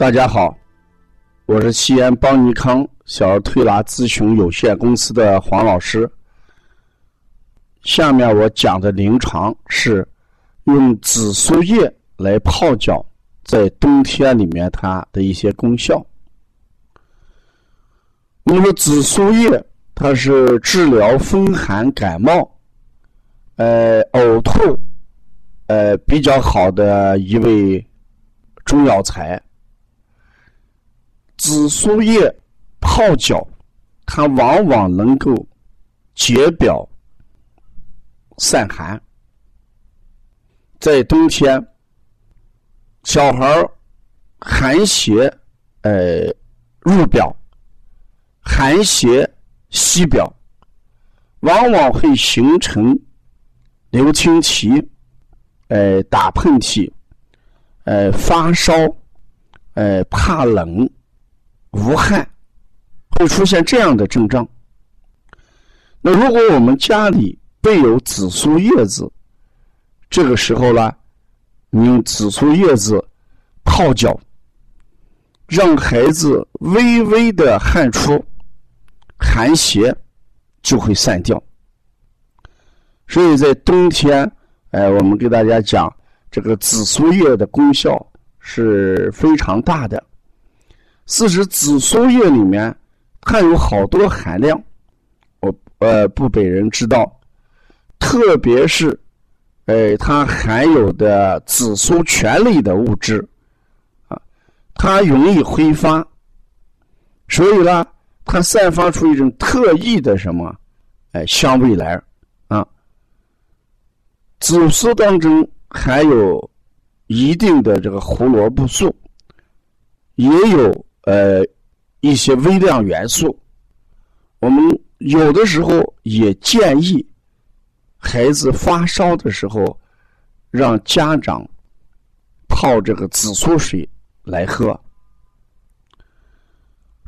大家好，我是西安邦尼康小儿推拿咨询有限公司的黄老师。下面我讲的临床是用紫苏叶来泡脚，在冬天里面它的一些功效。我们说紫苏叶它是治疗风寒感冒、呃呕吐、呃比较好的一味中药材。紫苏叶泡脚，它往往能够解表散寒。在冬天，小孩寒邪呃入表，寒邪袭表，往往会形成流清涕，呃打喷嚏，呃发烧，呃怕冷。无汗会出现这样的症状。那如果我们家里备有紫苏叶子，这个时候呢，你用紫苏叶子泡脚，让孩子微微的汗出，寒邪就会散掉。所以在冬天，哎，我们给大家讲这个紫苏叶的功效是非常大的。四是紫苏叶里面含有好多含量，我呃不被人知道，特别是，哎，它含有的紫苏醛类的物质，啊，它容易挥发，所以呢，它散发出一种特异的什么，哎，香味来，啊，紫苏当中含有一定的这个胡萝卜素，也有。呃，一些微量元素，我们有的时候也建议孩子发烧的时候，让家长泡这个紫苏水来喝。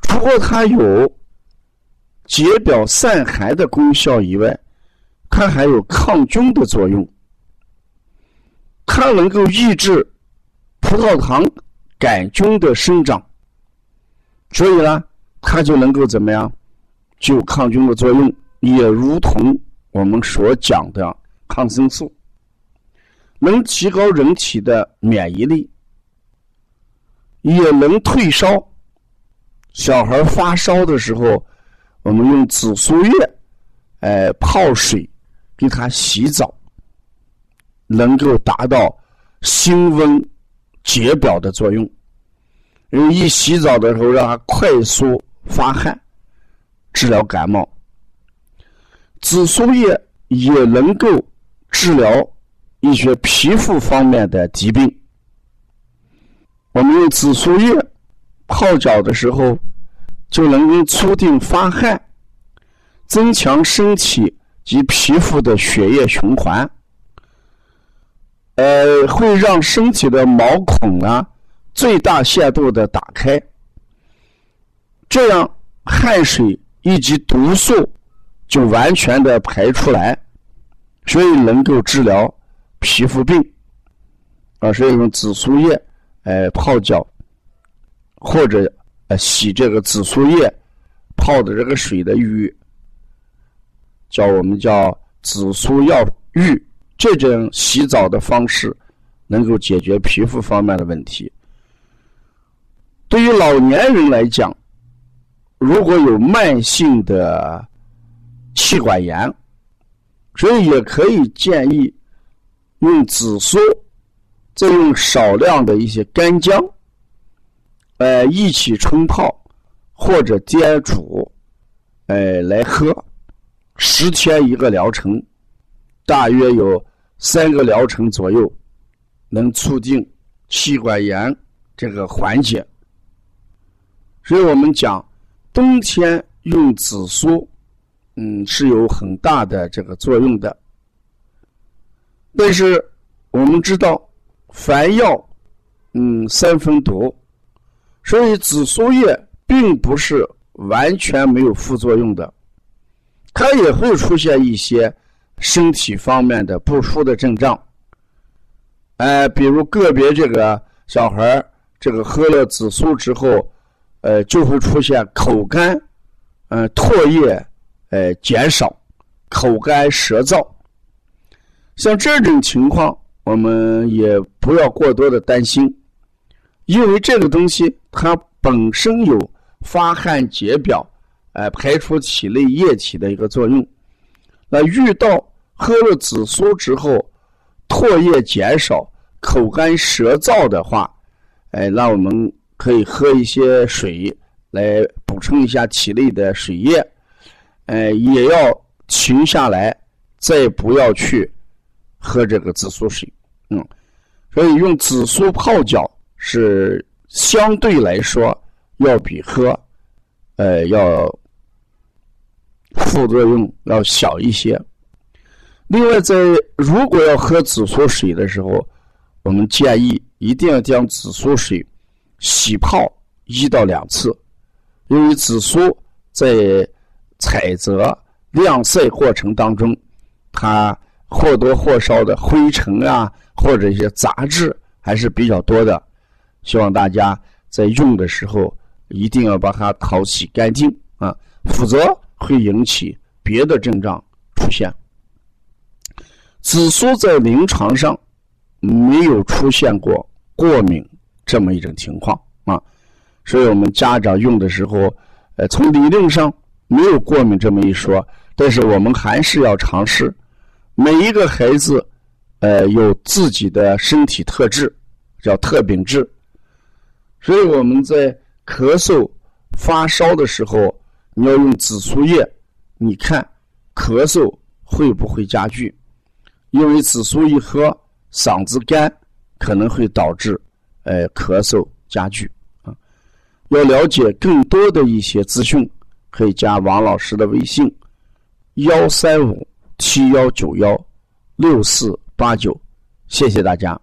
除了它有解表散寒的功效以外，它还有抗菌的作用，它能够抑制葡萄糖杆菌的生长。所以呢，它就能够怎么样？具有抗菌的作用，也如同我们所讲的抗生素，能提高人体的免疫力，也能退烧。小孩发烧的时候，我们用紫苏叶，哎，泡水给他洗澡，能够达到辛温解表的作用。因为一洗澡的时候，让他快速发汗，治疗感冒。紫苏叶也能够治疗一些皮肤方面的疾病。我们用紫苏叶泡脚的时候，就能够促进发汗，增强身体及皮肤的血液循环，呃，会让身体的毛孔啊。最大限度的打开，这样汗水以及毒素就完全的排出来，所以能够治疗皮肤病。啊，所以用紫苏叶哎泡脚，或者呃洗这个紫苏叶泡的这个水的浴，叫我们叫紫苏药浴，这种洗澡的方式能够解决皮肤方面的问题。对于老年人来讲，如果有慢性的气管炎，所以也可以建议用紫苏，再用少量的一些干姜，呃，一起冲泡或者煎煮，呃，来喝，十天一个疗程，大约有三个疗程左右，能促进气管炎这个缓解。所以我们讲，冬天用紫苏，嗯，是有很大的这个作用的。但是我们知道，凡药，嗯，三分毒，所以紫苏叶并不是完全没有副作用的，它也会出现一些身体方面的不舒的症状。哎，比如个别这个小孩这个喝了紫苏之后，呃，就会出现口干，嗯，唾液，呃，减少，口干舌燥。像这种情况，我们也不要过多的担心，因为这个东西它本身有发汗解表，哎，排出体内液体的一个作用。那遇到喝了紫苏之后，唾液减少、口干舌燥的话，哎，那我们可以喝一些水来补充一下体内的水液，呃，也要停下来，再不要去。喝这个紫苏水，嗯，所以用紫苏泡脚是相对来说要比喝，呃，要副作用要小一些。另外，在如果要喝紫苏水的时候，我们建议一定要将紫苏水洗泡一到两次，因为紫苏在采择晾晒过程当中，它。或多或少的灰尘啊，或者一些杂质还是比较多的，希望大家在用的时候一定要把它淘洗干净啊，否则会引起别的症状出现。紫苏在临床上没有出现过过敏这么一种情况啊，所以我们家长用的时候，呃，从理论上没有过敏这么一说，但是我们还是要尝试。每一个孩子，呃，有自己的身体特质，叫特禀质。所以我们在咳嗽、发烧的时候，你要用紫苏叶，你看咳嗽会不会加剧？因为紫苏一喝，嗓子干，可能会导致呃咳嗽加剧啊。要了解更多的一些资讯，可以加王老师的微信：幺三五。七幺九幺六四八九，谢谢大家。